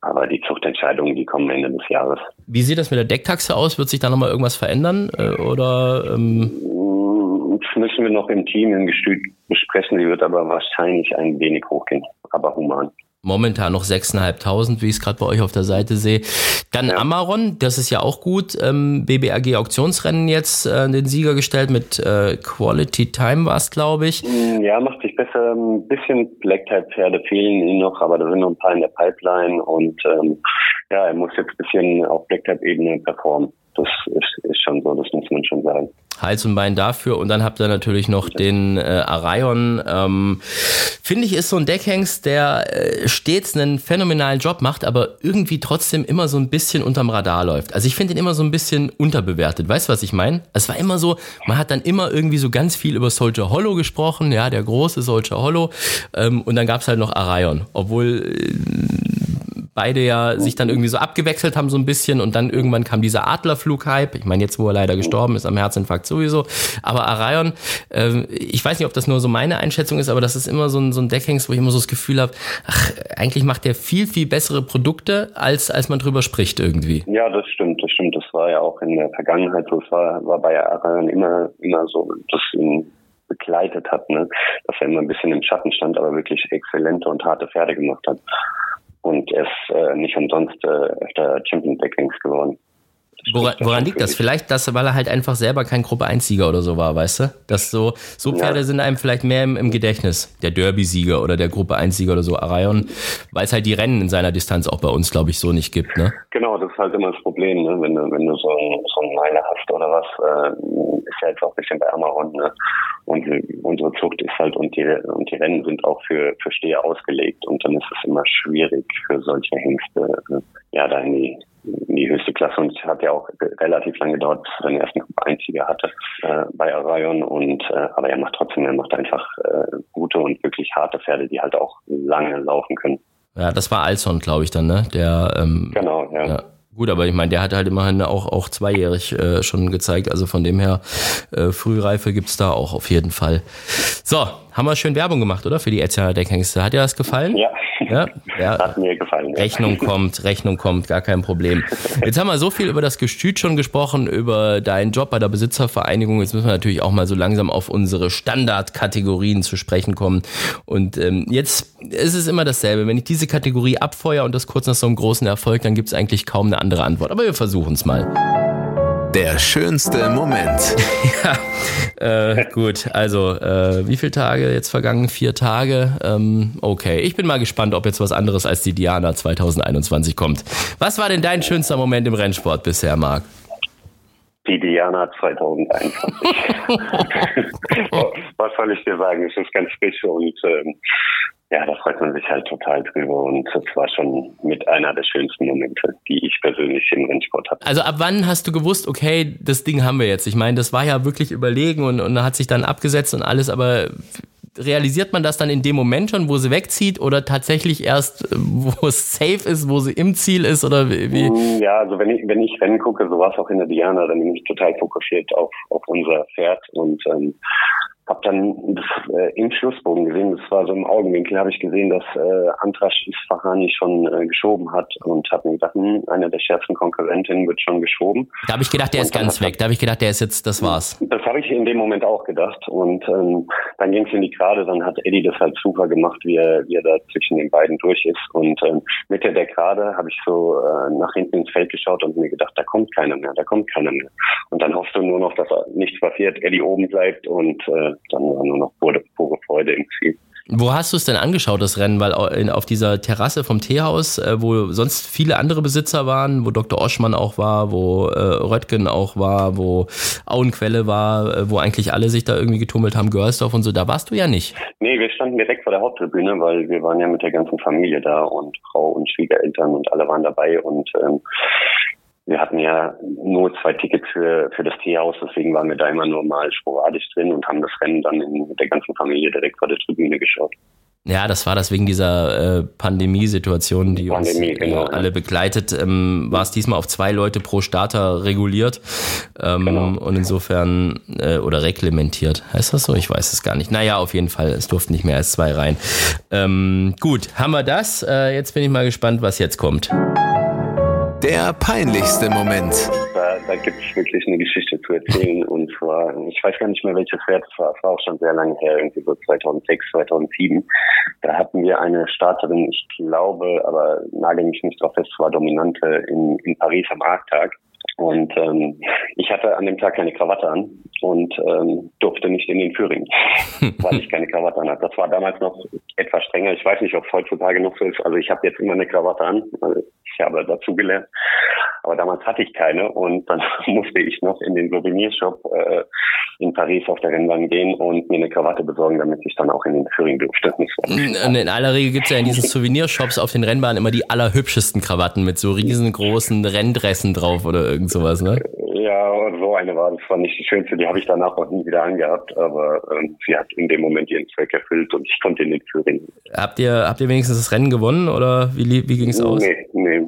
Aber die Zuchtentscheidungen, die kommen Ende des Jahres. Wie sieht das mit der Decktaxe aus? Wird sich da nochmal irgendwas verändern? Äh, oder ähm das müssen wir noch im Team im Gestüt besprechen. Sie wird aber wahrscheinlich ein wenig hochgehen, aber human momentan noch 6.500, wie ich es gerade bei euch auf der Seite sehe. Dann ja. Amaron, das ist ja auch gut. Ähm, BBAG Auktionsrennen jetzt äh, den Sieger gestellt mit äh, Quality Time war es, glaube ich. Mm, ja, macht sich besser. Ein bisschen Black-Type-Pferde fehlen ihm noch, aber da sind noch ein paar in der Pipeline und ähm, ja, er muss jetzt ein bisschen auf Black-Type-Ebene performen. Das ist, ist schon so, das muss man schon sagen. Hals und Bein dafür. Und dann habt ihr natürlich noch den äh, Arion. Ähm, Finde ich, ist so ein Deckhengst, der äh, stets einen phänomenalen Job macht, aber irgendwie trotzdem immer so ein bisschen unterm Radar läuft. Also ich finde ihn immer so ein bisschen unterbewertet. Weißt du, was ich meine? Es war immer so, man hat dann immer irgendwie so ganz viel über Soldier Hollow gesprochen, ja, der große Soldier Hollow. Ähm, und dann gab's halt noch Arion. Obwohl äh, beide ja sich dann irgendwie so abgewechselt haben so ein bisschen und dann irgendwann kam dieser Adlerflug-Hype. Ich meine, jetzt, wo er leider gestorben ist, am Herzinfarkt sowieso. Aber Arion, äh, ich weiß nicht, ob das nur so meine Einschätzung ist, aber das ist immer so ein, so ein Deckhengst, wo ich immer so das Gefühl habe, ach, eigentlich macht der viel, viel bessere Produkte, als, als man drüber spricht irgendwie. Ja, das stimmt, das stimmt. Das war ja auch in der Vergangenheit so. Es war, war bei Arion immer, immer so, dass ihn begleitet hat, ne? dass er immer ein bisschen im Schatten stand, aber wirklich exzellente und harte Pferde gemacht hat. Und ist äh, nicht umsonst äh, öfter Champion Backlings geworden. Woran, woran liegt das? Vielleicht, dass, weil er halt einfach selber kein Gruppe 1-Sieger oder so war, weißt du? Dass so, so Pferde ja. sind einem vielleicht mehr im, im Gedächtnis. Der Derby-Sieger oder der Gruppe 1-Sieger oder so, Arion, weil es halt die Rennen in seiner Distanz auch bei uns, glaube ich, so nicht gibt, ne? Genau, das ist halt immer das Problem, ne? Wenn du, wenn du so, so einen Meiler hast oder was, äh, ist ja jetzt auch ein bisschen bei Amaron, ne? Und unsere Zucht ist halt und die, und die Rennen sind auch für, für Steher ausgelegt und dann ist es immer schwierig für solche Hengste, äh, ja, da in die die höchste Klasse und es hat ja auch relativ lange gedauert, bis er den ersten Einziger hatte äh, bei Arion und äh, aber er macht trotzdem, er macht einfach äh, gute und wirklich harte Pferde, die halt auch lange laufen können. Ja, das war Alson, glaube ich, dann, ne? Der ähm, genau, ja. ja. Gut, aber ich meine, der hat halt immerhin auch, auch zweijährig äh, schon gezeigt. Also von dem her, äh, Frühreife gibt's da auch auf jeden Fall. So, haben wir schön Werbung gemacht, oder? Für die Etzia Deckhengste. Hat dir das gefallen? Ja. Ja? ja. Hat mir gefallen. Ja. Rechnung kommt, Rechnung kommt, gar kein Problem. Jetzt haben wir so viel über das Gestüt schon gesprochen, über deinen Job bei der Besitzervereinigung. Jetzt müssen wir natürlich auch mal so langsam auf unsere Standardkategorien zu sprechen kommen. Und ähm, jetzt ist es immer dasselbe. Wenn ich diese Kategorie abfeuere und das kurz nach so einem großen Erfolg, dann gibt es eigentlich kaum eine andere Antwort. Aber wir versuchen es mal. Der schönste Moment. ja, äh, gut. Also, äh, wie viele Tage jetzt vergangen? Vier Tage. Ähm, okay, ich bin mal gespannt, ob jetzt was anderes als die Diana 2021 kommt. Was war denn dein schönster Moment im Rennsport bisher, Marc? Die Diana 2021. was soll ich dir sagen? Es ist ganz frisch und ähm, ja, da freut man sich halt total drüber und das war schon mit einer der schönsten Momente, die ich persönlich im Rennsport hatte. Also ab wann hast du gewusst, okay, das Ding haben wir jetzt? Ich meine, das war ja wirklich überlegen und, und hat sich dann abgesetzt und alles, aber realisiert man das dann in dem Moment schon, wo sie wegzieht oder tatsächlich erst, wo es safe ist, wo sie im Ziel ist oder wie? Ja, also wenn ich, wenn ich Rennen gucke, so war es auch in der Diana, dann bin ich total fokussiert auf, auf unser Pferd und ähm, habe dann das, äh, im Schlussbogen gesehen, das war so im Augenwinkel, habe ich gesehen, dass äh, Antrasch Isfahani schon äh, geschoben hat und habe mir gedacht, hm, einer der schärfsten Konkurrentinnen wird schon geschoben. Da habe ich gedacht, der und ist ganz weg. Da habe ich gedacht, der ist jetzt, das war's. Das habe ich in dem Moment auch gedacht. Und ähm, dann ging es in die Gerade, dann hat Eddie das halt super gemacht, wie er, wie er da zwischen den beiden durch ist. Und ähm, mit der Gerade habe ich so äh, nach hinten ins Feld geschaut und mir gedacht, da kommt keiner mehr, da kommt keiner mehr. Und dann hoffst du nur noch, dass nichts passiert, Eddie oben bleibt und äh, dann war nur noch pure, pure Freude im Ziel. Wo hast du es denn angeschaut, das Rennen? Weil auf dieser Terrasse vom Teehaus, äh, wo sonst viele andere Besitzer waren, wo Dr. Oschmann auch war, wo äh, Röttgen auch war, wo Auenquelle war, äh, wo eigentlich alle sich da irgendwie getummelt haben, Görsdorf und so, da warst du ja nicht. Nee, wir standen direkt vor der Haupttribüne, weil wir waren ja mit der ganzen Familie da und Frau und Schwiegereltern und alle waren dabei und ähm, wir hatten ja nur zwei Tickets für, für das Teehaus, deswegen waren wir da immer nur mal sporadisch drin und haben das Rennen dann in, mit der ganzen Familie direkt vor der Tribüne geschaut. Ja, das war das wegen dieser äh, Pandemiesituation, die Pandemie, uns genau, äh, alle begleitet. Ähm, war es diesmal auf zwei Leute pro Starter reguliert ähm, genau. und insofern äh, oder reglementiert. Heißt das so? Ich weiß es gar nicht. Naja, auf jeden Fall, es durften nicht mehr als zwei rein. Ähm, gut, haben wir das. Äh, jetzt bin ich mal gespannt, was jetzt kommt. Der peinlichste Moment. Da, da gibt es wirklich eine Geschichte zu erzählen. Und zwar, ich weiß gar nicht mehr, welches Pferd es war. Es war auch schon sehr lange her, irgendwie so 2006, 2007. Da hatten wir eine Starterin, ich glaube, aber nagel mich nicht drauf fest, war Dominante in, in Paris am Markttag. Und ähm, ich hatte an dem Tag keine Krawatte an und ähm, durfte nicht in den Führing, weil ich keine Krawatte an hatte. Das war damals noch etwas strenger. Ich weiß nicht, ob es heutzutage noch so ist. Also ich habe jetzt immer eine Krawatte an. Also ich habe dazugelernt. Aber damals hatte ich keine und dann musste ich noch in den Souvenirshop äh, in Paris auf der Rennbahn gehen und mir eine Krawatte besorgen, damit ich dann auch in den Führing durfte. Und in aller Regel gibt es ja in diesen Souvenirshops auf den Rennbahnen immer die allerhübschesten Krawatten mit so riesengroßen Renndressen drauf oder irgend sowas, ne? Ja, so eine war das war nicht die schönste, die habe ich danach auch nie wieder angehabt, aber ähm, sie hat in dem Moment ihren Zweck erfüllt und ich konnte den Führing. Habt ihr, habt ihr wenigstens das Rennen gewonnen oder wie, wie ging es aus? Nee, nee,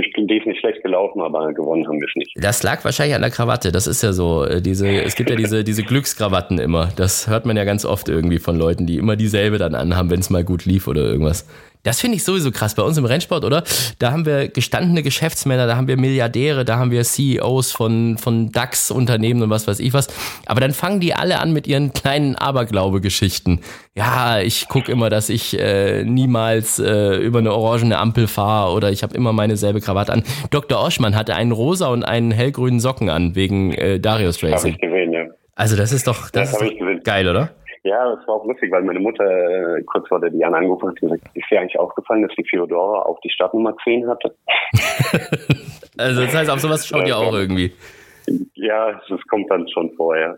ich bin definitiv schlecht gelaufen, aber gewonnen haben wir es nicht. Das lag wahrscheinlich an der Krawatte, das ist ja so. äh, Diese, es gibt ja diese, diese Glückskrawatten immer. Das hört man ja ganz oft irgendwie von Leuten, die immer dieselbe dann anhaben, wenn es mal gut lief oder irgendwas. Das finde ich sowieso krass bei uns im Rennsport, oder? Da haben wir gestandene Geschäftsmänner, da haben wir Milliardäre, da haben wir CEOs von, von DAX-Unternehmen und was weiß ich was. Aber dann fangen die alle an mit ihren kleinen Aberglaube-Geschichten. Ja, ich gucke immer, dass ich äh, niemals äh, über eine orangene Ampel fahre oder ich habe immer meine selbe Krawatte an. Dr. Oschmann hatte einen rosa und einen hellgrünen Socken an wegen äh, Darius Habe Racing. ich gesehen, ja. Also das ist doch, das, Das hab ist doch geil, oder? Ja, das war auch lustig, weil meine Mutter äh, kurz vor der Diana angerufen hat und gesagt, ist dir eigentlich aufgefallen, dass die Theodora auch die Startnummer 10 hatte? Also das heißt, auf sowas schaut ihr auch irgendwie. Ja, das kommt dann schon vorher.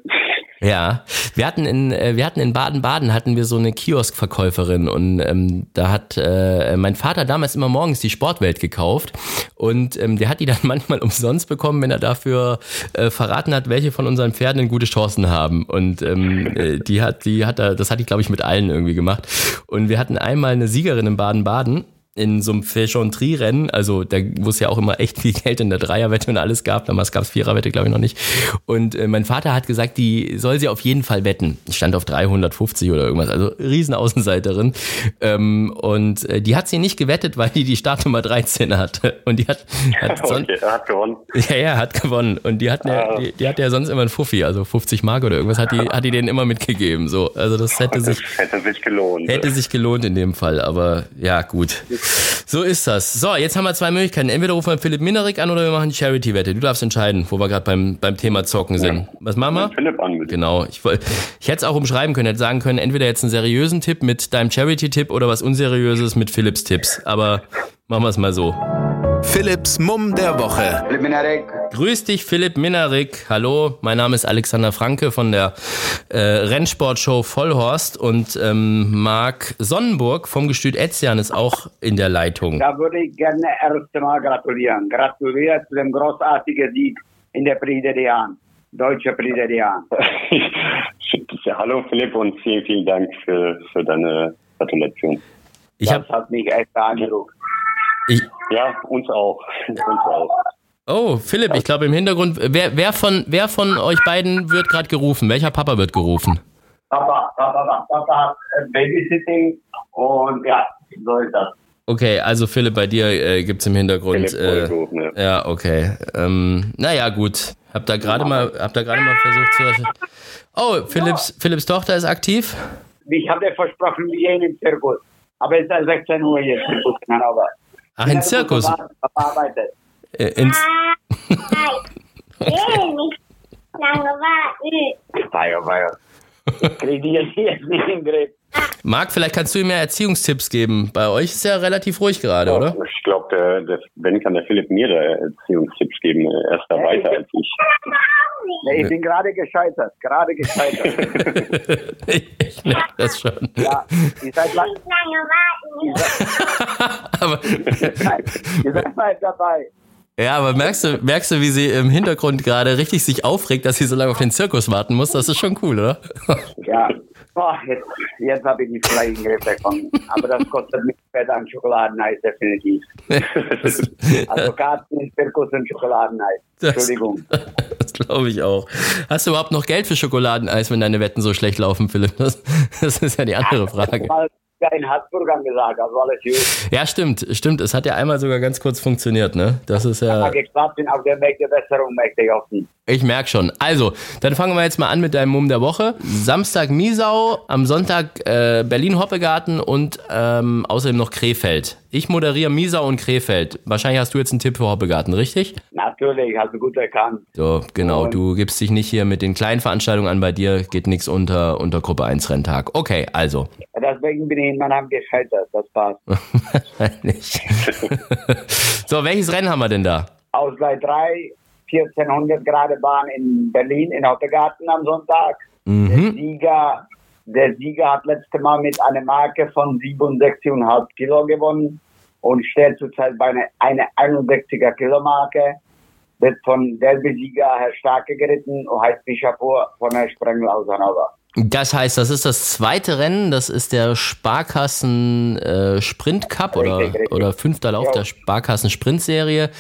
Ja, wir hatten in äh, wir hatten in Baden-Baden hatten wir so eine Kioskverkäuferin und ähm, da hat äh, mein Vater damals immer morgens die Sportwelt gekauft und ähm, der hat die dann manchmal umsonst bekommen, wenn er dafür äh, verraten hat, welche von unseren Pferden gute Chancen haben. Und ähm, äh, die hat die hat er das hatte ich glaube ich mit allen irgendwie gemacht. Und wir hatten einmal eine Siegerin in Baden-Baden in so einem Fechantry-Rennen, also da, wo es ja auch immer echt viel Geld in der Dreierwette und alles gab, damals gab es Viererwette, glaube ich, noch nicht. Und äh, mein Vater hat gesagt, die soll sie auf jeden Fall wetten. Ich stand auf 350 oder irgendwas, also riesen Außenseiterin. Ähm, und äh, die hat sie nicht gewettet, weil die die Startnummer 13 hatte. Und die hat, hat Okay, hat gewonnen. ja, ja, hat gewonnen. Und die hat, ja, die, die hat ja sonst immer einen Fuffi, also 50 Mark oder irgendwas, hat die, hat die denen immer mitgegeben. So, also das hätte sich, Das hätte sich gelohnt. Hätte sich gelohnt in dem Fall, aber ja, gut. So ist das. So, jetzt haben wir zwei Möglichkeiten. Entweder rufen wir Philipp Minerik an oder wir machen die Charity-Wette. Du darfst entscheiden, wo wir gerade beim, beim Thema Zocken sind. Was machen wir? Philipp an, bitte. Genau. Ich, woll- ich hätte es auch umschreiben können, hätte sagen können, entweder jetzt einen seriösen Tipp mit deinem Charity-Tipp oder was Unseriöses mit Philipps Tipps. Aber machen wir es mal so. Philipps Mumm der Woche. Grüß dich, Philipp Minarik. Hallo, mein Name ist Alexander Franke von der äh, Rennsportshow Vollhorst und ähm, Marc Sonnenburg vom Gestüt Etzian ist auch in der Leitung. Da würde ich gerne erst einmal gratulieren. Gratuliere zu dem großartigen Sieg in der Prix de Diane. Deutsche Prix de Diane. ja, hallo Philipp und vielen, vielen Dank für, für deine Gratulation. Ich Das habe, hat mich echt beeindruckt. Ich, Ja, uns auch. uns auch. oh Philipp, ich glaube im Hintergrund, wer, wer von, wer von euch beiden wird gerade gerufen? Welcher Papa wird gerufen? Papa, Papa, Papa, äh, Babysitting und ja, so ist das. Okay, also Philipp, bei dir äh, gibt's im Hintergrund. Philipp Äh, ne? ja, okay. Ähm, naja, gut. Hab da gerade mal, hab da gerade mal versucht zu. Oh, Philipps, Philipps Tochter ist aktiv. Ich habe dir versprochen, wir gehen im Zirkus. Aber es ist 16 Uhr jetzt im Zirkus in Hannover. Ach, in Zirkus. Papa arbeitet. Äh, ins, will nicht lange warten. Weia, weia. Ich kriege die jetzt jetzt nicht in den Griff. Marc, vielleicht kannst du ihm mehr Erziehungstipps geben. Bei euch ist ja relativ ruhig gerade, oder? Ich glaube, wenn kann der Philipp mir da Erziehungstipps geben. Er ist da Ja, weiter als ich. Nee, ich bin gerade gescheitert. Gerade gescheitert. ich merke das schon. ja, ihr seid, lang, Lange warten. Aber, ihr seid bald dabei. Ja, aber merkst du, merkst du, wie sie im Hintergrund gerade richtig sich aufregt, dass sie so lange auf den Zirkus warten muss? Das ist schon cool, oder? Ja. Oh, jetzt jetzt habe ich die vielleicht in den Griff bekommen. Aber das kostet mich später ein Schokoladeneis, definitiv. Also Karten Zirkus und Schokoladeneis. Das- Entschuldigung. Das glaube ich auch. Hast du überhaupt noch Geld für Schokoladeneis, wenn deine Wetten so schlecht laufen, Philipp? Das, das ist ja die andere Frage. Mal, ja in Harzburg angesagt, also alles gut. Ja, stimmt, stimmt. Es hat ja einmal sogar ganz kurz funktioniert, ne? Das ist ja. Geklappt bin auf dem Weg der Besserung, möchte ich hoffen. Ich merke schon. Also, dann fangen wir jetzt mal an mit deinem Mumm der Woche. Samstag Miesau, am Sonntag äh, Berlin-Hoppegarten und ähm, außerdem noch Krefeld. Ich moderiere Miesau und Krefeld. Wahrscheinlich hast du jetzt einen Tipp für Hoppegarten, richtig? Natürlich, hast du gut erkannt. So, genau. Und- Du gibst dich nicht hier mit den kleinen Veranstaltungen an. Bei dir geht nichts unter, unter Gruppe 1 Renntag. Okay, also. Deswegen bin ich in meinem gescheitert, das passt. Wahrscheinlich. so, welches Rennen haben wir denn da? Ausgleich 3, 1400 Grad Bahn in Berlin, in Hoppegarten am Sonntag. Der Mhm. Sieger, der Sieger hat letzte Mal mit einer Marke von 67,5 Kilo gewonnen und steht zurzeit bei einer, einer 61er Kilo Marke. Wird von Derby-Sieger Herr Starke geritten und heißt Bischapur von Herr Sprengel aus Hannover. Das heißt, das ist das zweite Rennen. Das ist der Sparkassen äh, Sprint Cup oder, Richtig, richtig. oder fünfter Lauf Ja. der Sparkassen Sprintserie.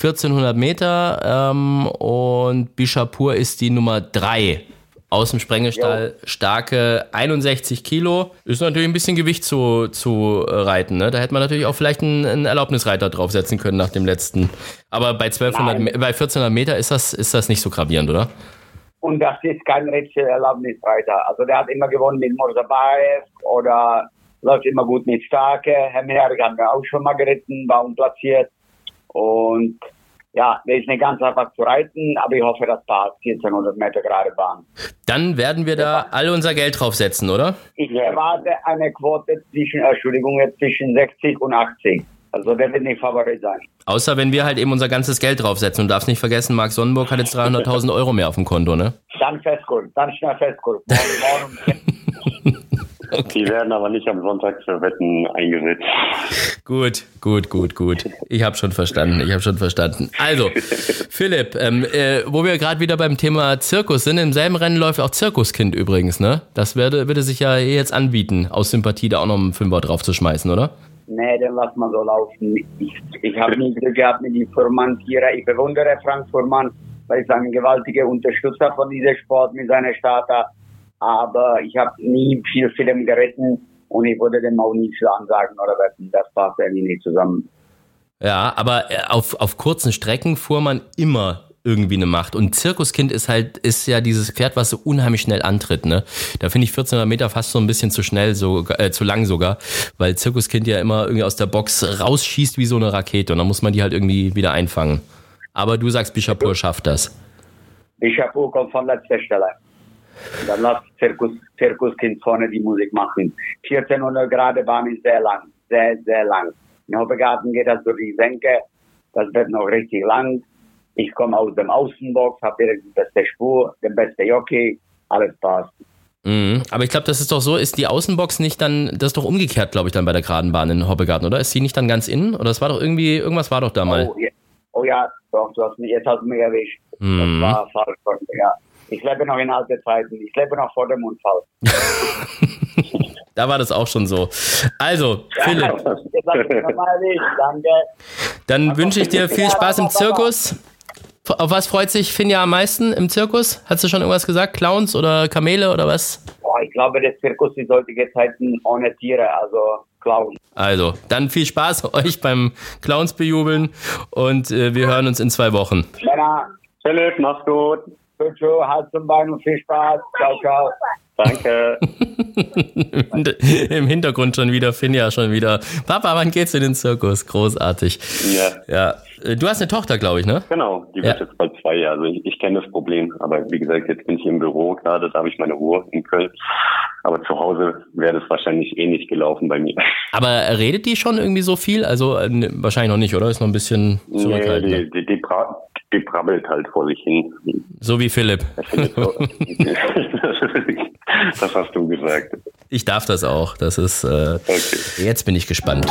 1400 Meter ähm, und Bischapur ist die Nummer drei. Aus dem Sprengelstall starke 61 Kilo. Ist natürlich ein bisschen Gewicht zu, zu reiten. Ne? Da hätte man natürlich auch vielleicht einen, einen Erlaubnisreiter draufsetzen können nach dem letzten. Aber bei 1200, Nein. Me- bei 1400 Meter ist das, ist das nicht so gravierend, oder? Und das ist kein richtiger Erlaubnisreiter. Also der hat immer gewonnen mit Morsabaev oder läuft immer gut mit Starke. Herr Merck haben wir auch schon mal geritten, war unplatziert. Und ja, der ist nicht ganz einfach zu reiten, aber ich hoffe, das passt. 1400 Meter gerade Bahn. Dann werden wir da alle unser Geld draufsetzen, oder? Ich erwarte eine Quote zwischen, Entschuldigung, zwischen 60 und 80. Also der wird nicht Favorit sein. Außer wenn wir halt eben unser ganzes Geld draufsetzen. Und darfst nicht vergessen, Marc Sonnenburg hat jetzt 300.000 Euro mehr auf dem Konto, ne? Dann festgucken, dann schnell. Morgen, morgen Die werden aber nicht am Sonntag für Wetten eingesetzt. Gut, gut, gut, gut. Ich habe schon verstanden, ich habe schon verstanden. Also, Philipp, ähm, äh, wo wir gerade wieder beim Thema Zirkus sind, im selben Rennen läuft auch Zirkuskind übrigens, ne? Das würde, würde sich ja jetzt anbieten, aus Sympathie da auch noch einen Fünfer draufzuschmeißen, oder? Nee, den lass mal so laufen. Ich, ich habe nie Glück gehabt mit dem Furman-Tiere. Ich bewundere Frank Furman, weil ich ein gewaltiger Unterstützer von diesem Sport mit seiner Starter. Aber ich habe nie viel Film geritten und ich würde dem auch nie viel ansagen oder wetten. Das passt irgendwie nicht zusammen. Ja, aber auf, auf kurzen Strecken fuhr man immer irgendwie eine Macht. Und Zirkuskind ist halt, ist ja dieses Pferd, was so unheimlich schnell antritt, ne? Da finde ich 1400 Meter fast so ein bisschen zu schnell, so, äh, zu lang sogar, weil Zirkuskind ja immer irgendwie aus der Box rausschießt wie so eine Rakete und dann muss man die halt irgendwie wieder einfangen. Aber du sagst, Bischapur schafft das. Bischapur kommt von letzter Stelle. Dann lasst Zirkus, Zirkuskind vorne die Musik machen. 1400 Grad Bahn ist sehr lang. Sehr, sehr lang. In Hoppegarten geht das durch die Senke. Das wird noch richtig lang. Ich komme aus dem Außenbox, habe direkt die beste Spur, den beste Jockey. Alles passt. Mhm. Aber ich glaube, das ist doch so, ist die Außenbox nicht dann, das ist doch umgekehrt, glaube ich, dann bei der geraden Bahn in Hoppegarten, oder? Ist sie nicht dann ganz innen? Oder es war doch irgendwie, irgendwas war doch da mal. Oh, ja. oh ja, doch, du hast mich, jetzt hast du mich erwischt. Mhm. Das war falsch ja. Ich lebe noch in alte Zeiten. Ich lebe noch vor dem Unfall. Da war das auch schon so. Also, Philipp. Danke. Dann wünsche ich dir viel Spaß im Zirkus. Auf was freut sich Finja am meisten im Zirkus? Hast du schon irgendwas gesagt? Clowns oder Kamele oder was? Boah, ich glaube, der Zirkus ist heutige Zeiten ohne Tiere, also Clown. Also, dann viel Spaß euch beim Clowns bejubeln und äh, wir hören uns in zwei Wochen. Männer, Philipp, mach's gut. tschüss, tschüss, Hals zum Bein und viel Spaß. Ciao, ciao. Danke. Im Hintergrund schon wieder Finja schon wieder. Papa, wann geht's in den Zirkus? Großartig. Ja, Ja, äh, du hast eine Tochter, glaube ich, ne? genau. Die wird Ja. jetzt bald zwei. Also ich, ich kenne das Problem. Aber wie gesagt, jetzt bin ich im Büro gerade. Da habe ich meine Ruhe in Köln. Aber zu Hause wäre das wahrscheinlich eh nicht gelaufen bei mir. Aber redet die schon irgendwie so viel? Also äh, ne, wahrscheinlich noch nicht, oder? Ist noch ein bisschen Nee, zurückhaltend. die, die, die, bra die brabbelt halt vor sich hin. So wie Philipp. So- das hast du gesagt. Ich darf das auch. Das ist. Äh, Okay. jetzt bin ich gespannt.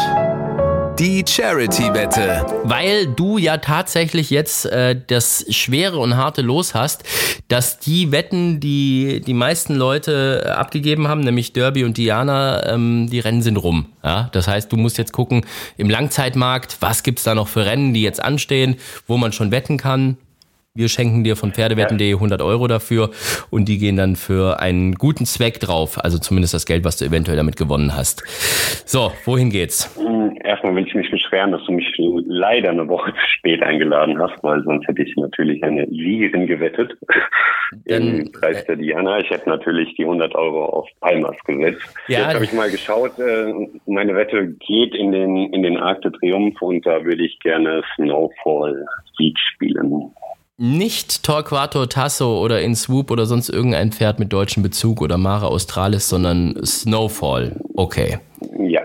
Die Charity-Wette. Weil du ja tatsächlich jetzt äh, das schwere und harte Los hast, dass die Wetten, die die meisten Leute abgegeben haben, nämlich Derby und Diana, ähm, die Rennen sind rum. Ja? Das heißt, du musst jetzt gucken im Langzeitmarkt, was gibt's da noch für Rennen, die jetzt anstehen, wo man schon wetten kann. Wir schenken dir von Pferdewetten.de 100 Euro dafür und die gehen dann für einen guten Zweck drauf. Also zumindest das Geld, was du eventuell damit gewonnen hast. So, wohin geht's? Hm, Erstmal will ich mich beschweren, dass du mich leider eine Woche zu spät eingeladen hast, weil sonst hätte ich natürlich eine Siegerin gewettet. Dann- Im Preis der Diana. Ich hätte natürlich die 100 Euro auf Palmas gesetzt. Ja. Jetzt habe ich mal geschaut, äh, meine Wette geht in den, in den Arc de Triomphe und da würde ich gerne Snowfall Sieg spielen. Nicht Torquato Tasso oder In Swoop oder sonst irgendein Pferd mit deutschem Bezug oder Mara Australis, sondern Snowfall. Okay. Ja.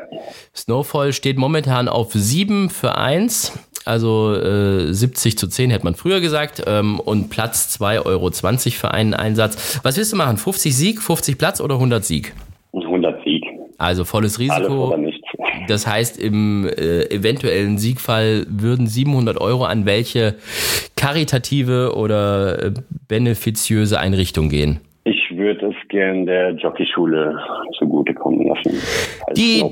Snowfall steht momentan auf 7 für 1. Also äh, 70 zu 10 hätte man früher gesagt. Ähm, und Platz 2,20 Euro für einen Einsatz. Was willst du machen? 50 Sieg, 50 Platz oder 100 Sieg? 100 Sieg. Also volles Risiko. Das heißt, im äh, eventuellen Siegfall würden 700 Euro an welche karitative oder äh, benefiziöse Einrichtung gehen? Ich würde es gern der Jockeyschule zugutekommen lassen, als Die-.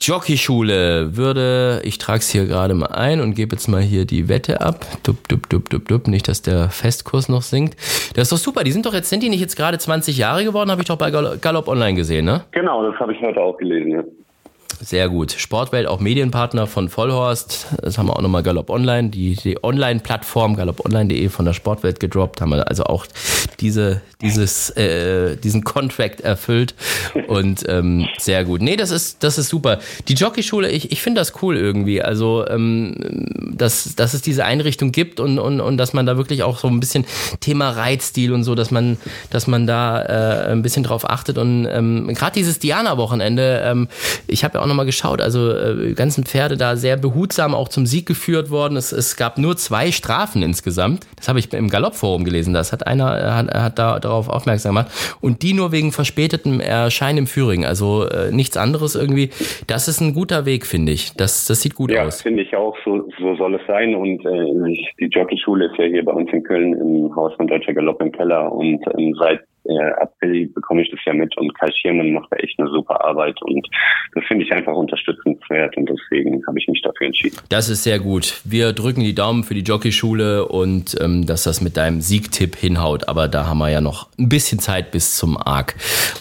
Jockeyschule würde, ich trage es hier gerade mal ein und gebe jetzt mal hier die Wette ab. Dup, dup, dup, dup, dup, nicht, dass der Festkurs noch sinkt. Das ist doch super. Die sind doch jetzt, sind die nicht jetzt gerade 20 Jahre geworden? Habe ich doch bei Gal- Galopp Online gesehen, ne? Genau, das habe ich heute auch gelesen. Ja. Sehr gut. Sportwelt, auch Medienpartner von Vollhorst. Das haben wir auch nochmal Galopp Online, die, die Online-Plattform galopponline.de von der Sportwelt gedroppt. Haben wir also auch diese, dieses, äh, diesen Contract erfüllt. Und ähm, sehr gut. Nee, das ist, das ist super. Die Jockeyschule, ich, ich finde das cool irgendwie. Also, ähm, dass, dass es diese Einrichtung gibt und, und, und dass man da wirklich auch so ein bisschen Thema Reitstil und so, dass man, dass man da äh, ein bisschen drauf achtet. Und ähm, gerade dieses Diana-Wochenende, ähm, ich habe auch nochmal geschaut, also äh, ganzen Pferde da sehr behutsam auch zum Sieg geführt worden. Es, es gab nur zwei Strafen insgesamt. Das habe ich im Galoppforum gelesen. Das hat einer äh, hat, hat da darauf aufmerksam gemacht. Und die nur wegen verspätetem Erscheinen im Führing. Also äh, nichts anderes irgendwie. Das ist ein guter Weg, finde ich. Das, das sieht gut Ja, aus. finde ich auch, so, so soll es sein. Und äh, die Jockeyschule ist ja hier bei uns in Köln im Haus von Deutscher Galopp im Keller. Und ähm, seit äh, April bekomme ich das ja mit und Kai Schirmann macht da echt eine super Arbeit. Und das finde ich einfach unterstützenswert und deswegen habe ich mich dafür entschieden. Das ist sehr gut. Wir drücken die Daumen für die Jockeyschule und ähm, dass das mit deinem Siegtipp hinhaut. Aber da haben wir ja noch ein bisschen Zeit bis zum ARC.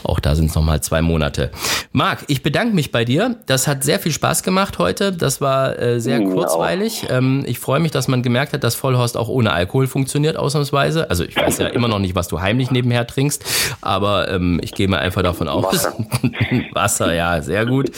Auch da sind es nochmal zwei Monate. Marc, ich bedanke mich bei dir. Das hat sehr viel Spaß gemacht heute. Das war äh, sehr Mir kurzweilig. Ähm, ich freue mich, dass man gemerkt hat, dass Vollhorst auch ohne Alkohol funktioniert, ausnahmsweise. Also ich weiß ja immer noch nicht, was du heimlich nebenher trinkst, aber ähm, ich gehe mal einfach davon aus. Wasser. Wasser, ja, sehr gut.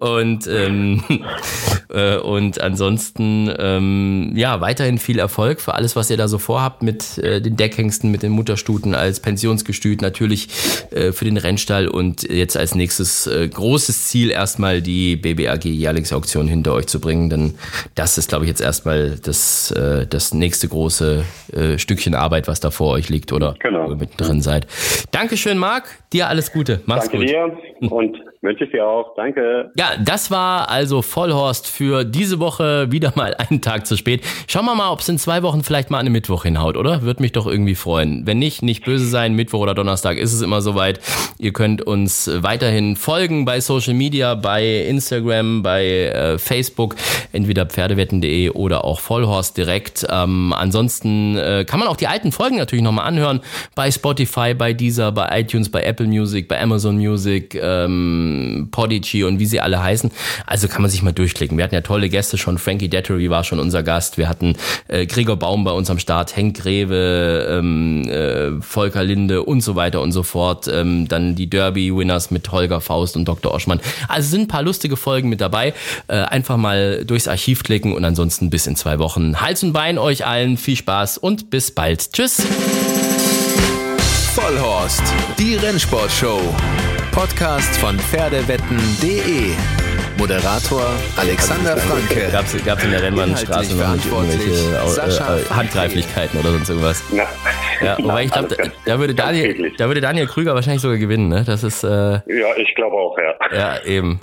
Und, ähm, äh, und ansonsten, ähm, ja, weiterhin viel Erfolg für alles, was ihr da so vorhabt mit äh, den Deckhengsten, mit den Mutterstuten als Pensionsgestüt, natürlich äh, für den Rennstall und jetzt als nächstes äh, großes Ziel erstmal die BBAG Jährlingsauktion hinter euch zu bringen, denn das ist, glaube ich, jetzt erstmal das, äh, das nächste große äh, Stückchen Arbeit, was da vor euch liegt oder Genau. wo ihr mittendrin seid. Dankeschön, Marc. Dir alles Gute. Mach's Danke gut. dir und wünsche ich dir auch. Danke. Ja, das war also Vollhorst für diese Woche wieder mal einen Tag zu spät. Schauen wir mal, ob es in zwei Wochen vielleicht mal den Mittwoch hinhaut, oder? Würde mich doch irgendwie freuen. Wenn nicht, nicht böse sein. Mittwoch oder Donnerstag ist es immer soweit. Ihr könnt uns weiterhin folgen bei Social Media, bei Instagram, bei äh, Facebook, entweder pferdewetten.de oder auch Vollhorst direkt. Ähm, ansonsten äh, kann man auch die alten Folgen natürlich nochmal anhören bei Spotify, bei Deezer, bei iTunes, bei Apple Music, bei Amazon Music, ähm, Podigy und wie sie alle heißen. Also kann man sich mal durchklicken. Wir hatten ja tolle Gäste schon. Frankie Dettery war schon unser Gast. Wir hatten äh, Gregor Baum bei uns am Start, Henk Greve, ähm, äh, Volker Linde und so weiter und so fort. Ähm, dann die Derby-Winners mit Holger Faust und Dr. Oschmann. Also sind ein paar lustige Folgen mit dabei. Äh, einfach mal durchs Archiv klicken und ansonsten bis in zwei Wochen. Hals und Bein euch allen. Viel Spaß und bis bald. Tschüss. Vollhorst, die Rennsportshow. Podcast von Pferdewetten.de. Moderator Alexander Franke. Gab's, gab's in der Rennbahnstraße noch nicht irgendwelche äh, äh. Handgreiflichkeiten oder sonst irgendwas? Na, Ja, wobei ich glaube, da, da würde Daniel, da würde Daniel Krüger wahrscheinlich sogar gewinnen, ne? Das ist äh, Ja, ich glaube auch, ja. ja eben.